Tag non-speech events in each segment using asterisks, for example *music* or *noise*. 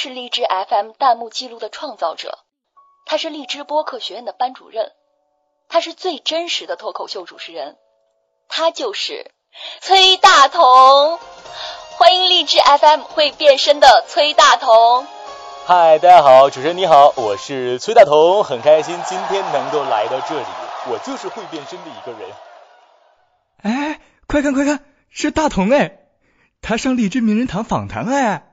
是荔枝 FM 弹幕记录的创造者，他是荔枝播客学院的班主任，他是最真实的脱口秀主持人，他就是崔大同。欢迎荔枝 FM 会变身的崔大同。嗨，大家好，主持人你好，我是崔大同，很开心今天能够来到这里，我就是会变身的一个人。哎，快看快看，是大同哎，他上荔枝名人堂访谈哎。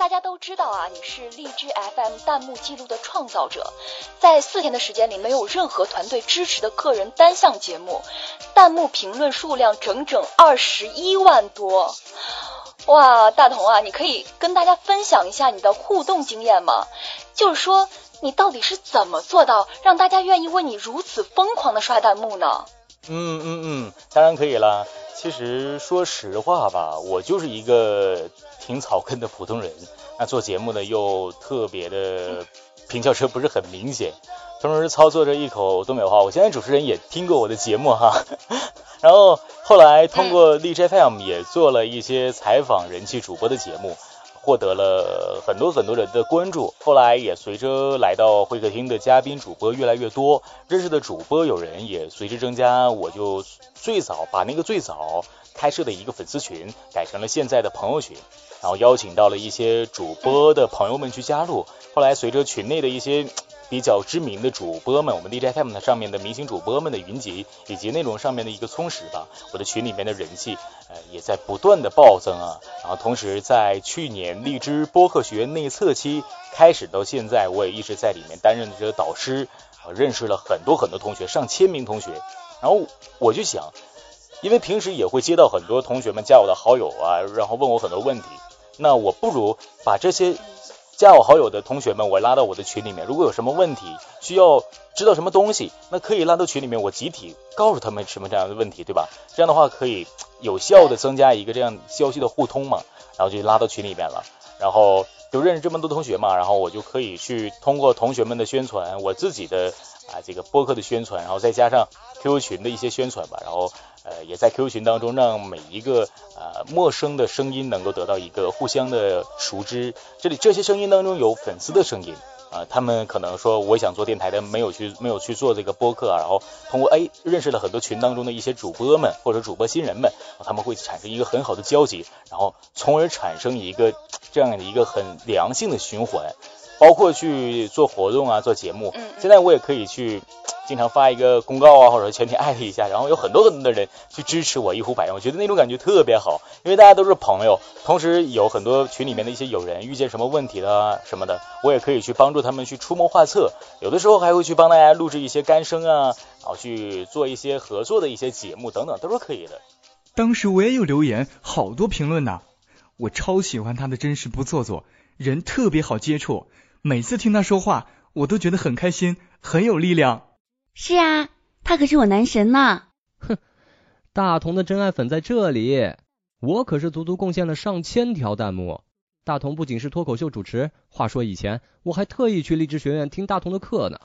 大家都知道啊，你是荔枝 FM 弹幕记录的创造者，在四天的时间里，没有任何团队支持的个人单项节目，弹幕评论数量整整二十一万多。哇，大同啊，你可以跟大家分享一下你的互动经验吗？就是说，你到底是怎么做到让大家愿意为你如此疯狂的刷弹幕呢？嗯嗯嗯，当然可以了。其实说实话吧，我就是一个挺草根的普通人。那做节目呢，又特别的平翘舌不是很明显，同时操作着一口东北话。我现在主持人也听过我的节目哈。*laughs* 然后后来通过荔枝 FM 也做了一些采访人气主播的节目。获得了很多很多人的关注，后来也随着来到会客厅的嘉宾主播越来越多，认识的主播有人也随之增加，我就最早把那个最早开设的一个粉丝群改成了现在的朋友群，然后邀请到了一些主播的朋友们去加入，后来随着群内的一些。比较知名的主播们，我们 DJ FM 上面的明星主播们的云集，以及内容上面的一个充实吧，我的群里面的人气呃也在不断的暴增啊。然后同时在去年荔枝播客学院内测期开始到现在，我也一直在里面担任这个导师，认识了很多很多同学，上千名同学。然后我就想，因为平时也会接到很多同学们加我的好友啊，然后问我很多问题，那我不如把这些。加我好友的同学们，我拉到我的群里面。如果有什么问题，需要知道什么东西，那可以拉到群里面，我集体告诉他们什么这样的问题，对吧？这样的话可以有效的增加一个这样消息的互通嘛。然后就拉到群里面了，然后就认识这么多同学嘛，然后我就可以去通过同学们的宣传，我自己的啊这个播客的宣传，然后再加上 QQ 群的一些宣传吧，然后。呃，也在 QQ 群当中，让每一个呃陌生的声音能够得到一个互相的熟知。这里这些声音当中有粉丝的声音啊，他们可能说我想做电台的，没有去没有去做这个播客啊，然后通过哎认识了很多群当中的一些主播们或者主播新人们，他们会产生一个很好的交集，然后从而产生一个这样的一个很良性的循环。包括去做活动啊，做节目。嗯。现在我也可以去 *tsk* 经常发一个公告啊，或者全体艾特一下，然后有很多很多的人去支持我，一呼百应。我觉得那种感觉特别好，因为大家都是朋友，同时有很多群里面的一些友人遇见什么问题的什么的，我也可以去帮助他们去出谋划策。有的时候还会去帮大家录制一些干声啊，然后去做一些合作的一些节目等等，都是可以的。当时我也有留言，好多评论呐，我超喜欢他的真实不做作，人特别好接触。每次听他说话，我都觉得很开心，很有力量。是啊，他可是我男神呢。哼，大同的真爱粉在这里，我可是足足贡献了上千条弹幕。大同不仅是脱口秀主持，话说以前我还特意去励志学院听大同的课呢。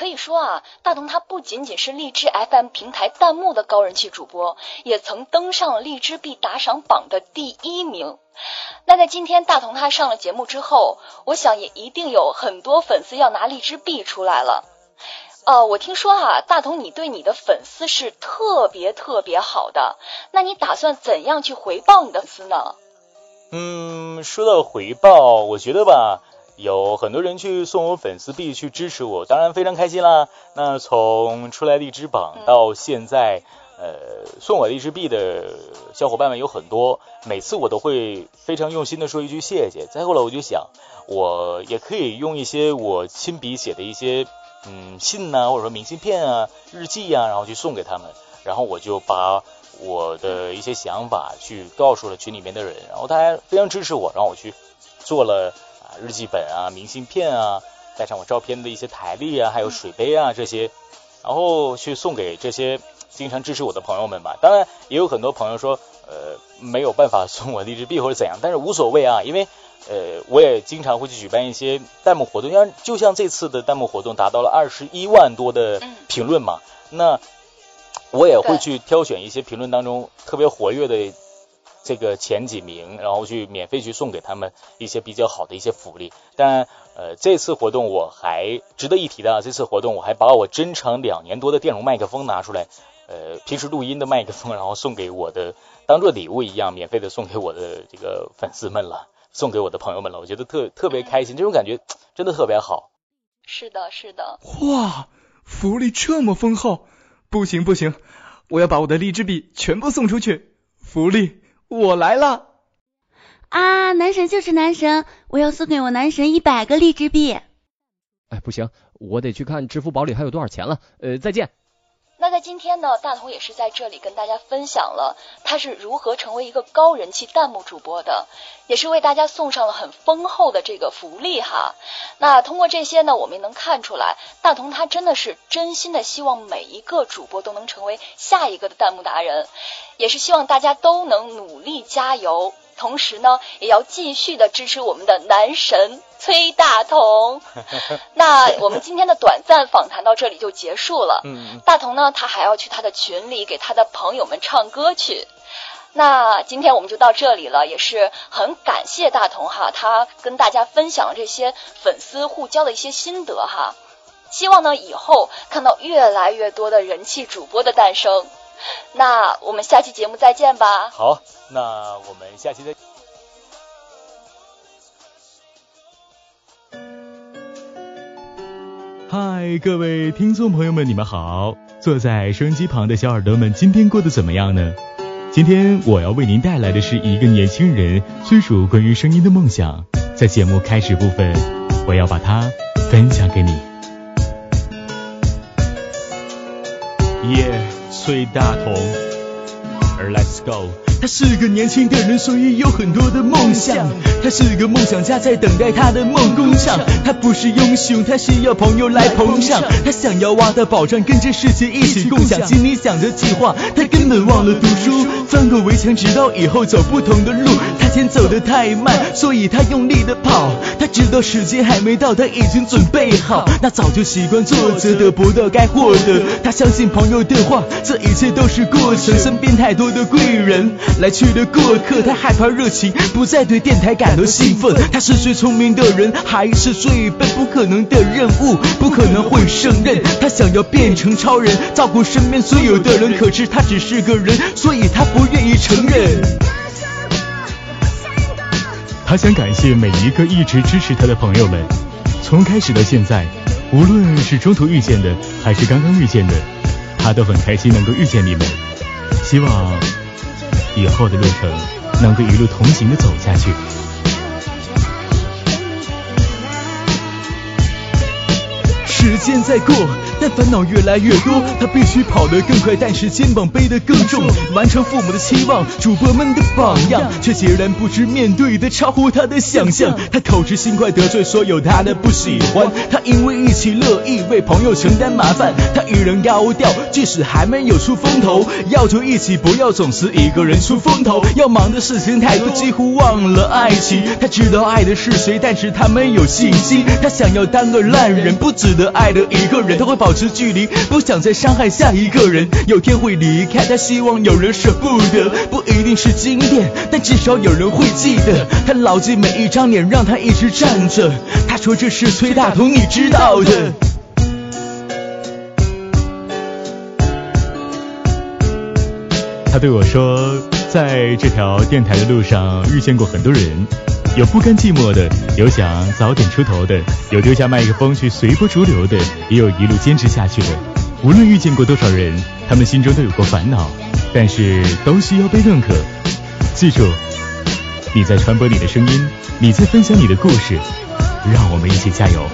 可以说啊，大同他不仅仅是荔枝 FM 平台弹幕的高人气主播，也曾登上荔枝币打赏榜的第一名。那在今天大同他上了节目之后，我想也一定有很多粉丝要拿荔枝币出来了。呃，我听说啊，大同你对你的粉丝是特别特别好的，那你打算怎样去回报你的粉丝呢？嗯，说到回报，我觉得吧。有很多人去送我粉丝币去支持我，当然非常开心啦。那从出来荔枝榜到现在，呃，送我荔枝币的小伙伴们有很多，每次我都会非常用心的说一句谢谢。再后来我就想，我也可以用一些我亲笔写的一些嗯信呐，或者说明信片啊、日记呀，然后去送给他们。然后我就把我的一些想法去告诉了群里面的人，然后大家非常支持我，然后我去做了。日记本啊，明信片啊，带上我照片的一些台历啊，还有水杯啊这些，然后去送给这些经常支持我的朋友们吧。当然，也有很多朋友说，呃，没有办法送我励志币或者怎样，但是无所谓啊，因为呃，我也经常会去举办一些弹幕活动，像就像这次的弹幕活动达到了二十一万多的评论嘛，那我也会去挑选一些评论当中特别活跃的这个前几名，然后去免费去送给他们一些比较好的一些福利。当然，呃，这次活动我还值得一提的，这次活动我还把我珍藏两年多的电容麦克风拿出来，呃，平时录音的麦克风，*laughs* 然后送给我的，当做礼物一样，免费的送给我的这个粉丝们了，送给我的朋友们了。我觉得特特别开心，这种感觉真的特别好。是的，是的。哇，福利这么丰厚，不行不行，我要把我的荔枝币全部送出去。福利，我来了！啊，男神就是男神，我要送给我男神一百个荔枝币。哎，不行，我得去看支付宝里还有多少钱了。呃，再见。在今天呢，大同也是在这里跟大家分享了他是如何成为一个高人气弹幕主播的，也是为大家送上了很丰厚的这个福利哈。那通过这些呢，我们也能看出来，大同他真的是真心的希望每一个主播都能成为下一个的弹幕达人，也是希望大家都能努力加油。同时呢，也要继续的支持我们的男神崔大同。*laughs* 那我们今天的短暂访谈到这里就结束了。嗯，大同呢，他还要去他的群里给他的朋友们唱歌去。那今天我们就到这里了，也是很感谢大同哈，他跟大家分享了这些粉丝互交的一些心得哈。希望呢，以后看到越来越多的人气主播的诞生。那我们下期节目再见吧。好，那我们下期再。嗨，各位听众朋友们，你们好！坐在收音机旁的小耳朵们，今天过得怎么样呢？今天我要为您带来的是一个年轻人追逐关于声音的梦想。在节目开始部分，我要把它分享给你。耶，崔大同，而 Let's go。他是个年轻的人，所以有很多的梦想。他是个梦想家，在等待他的梦工厂。他不是英雄，他需要朋友来捧场。他想要挖到宝藏，跟着世界一起共享。心里想着计划，他根本忘了读书。翻过围墙，直到以后走不同的路。他嫌走得太慢，所以他用力的跑。他知道时间还没到，他已经准备好。那早就习惯坐着得不到该获得。他相信朋友的话，这一切都是过程。身边太多的贵人。来去的过客，他害怕热情，不再对电台感到兴奋。他是最聪明的人，还是最笨？不可能的任务，不可能会胜任。他想要变成超人，照顾身边所有的人，可是他只是个人，所以他不愿意承认。他想感谢每一个一直支持他的朋友们，从开始到现在，无论是中途遇见的，还是刚刚遇见的，他都很开心能够遇见你们。希望。以后的路程能够一路同行的走下去。时间在过。但烦恼越来越多，他必须跑得更快，但是肩膀背得更重，完成父母的期望，主播们的榜样，却截然不知面对的超乎他的想象。他口直心快，得罪所有他的不喜欢。他因为一起乐意为朋友承担麻烦，他与人高调，即使还没有出风头，要求一起，不要总是一个人出风头。要忙的事情太多，几乎忘了爱情。他知道爱的是谁，但是他没有信心。他想要当个烂人，不值得爱的一个人，他会保。保持距离，不想再伤害下一个人。有天会离开，他希望有人舍不得，不一定是经典，但至少有人会记得。他牢记每一张脸，让他一直站着。他说这是崔大同，你知道的。他对我说，在这条电台的路上遇见过很多人。有不甘寂寞的，有想早点出头的，有丢下麦克风去随波逐流的，也有一路坚持下去的。无论遇见过多少人，他们心中都有过烦恼，但是都需要被认可。记住，你在传播你的声音，你在分享你的故事，让我们一起加油。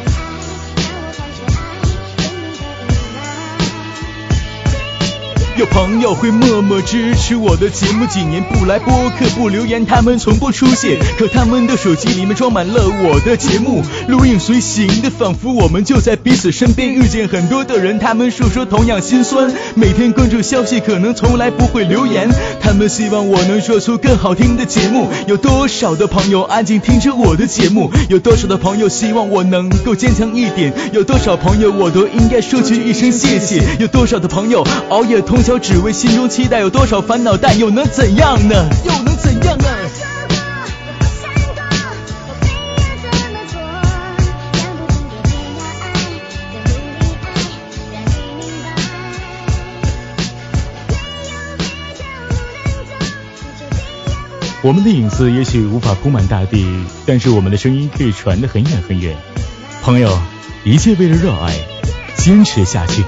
有朋友会默默支持我的节目，几年不来播客不留言，他们从不出现。可他们的手机里面装满了我的节目，如影随形的，仿佛我们就在彼此身边。遇见很多的人，他们诉说同样心酸。每天关注消息，可能从来不会留言。他们希望我能说出更好听的节目。有多少的朋友安静听着我的节目？有多少的朋友希望我能够坚强一点？有多少朋友我都应该说句一声谢谢？有多少的朋友熬夜通。脚，只为心中期待。有多少烦恼，但又能怎样呢？又能怎样呢？我们的隐私也许无法铺满大地，但是我们的声音可以传得很远很远。朋友，一切为了热爱，坚持下去。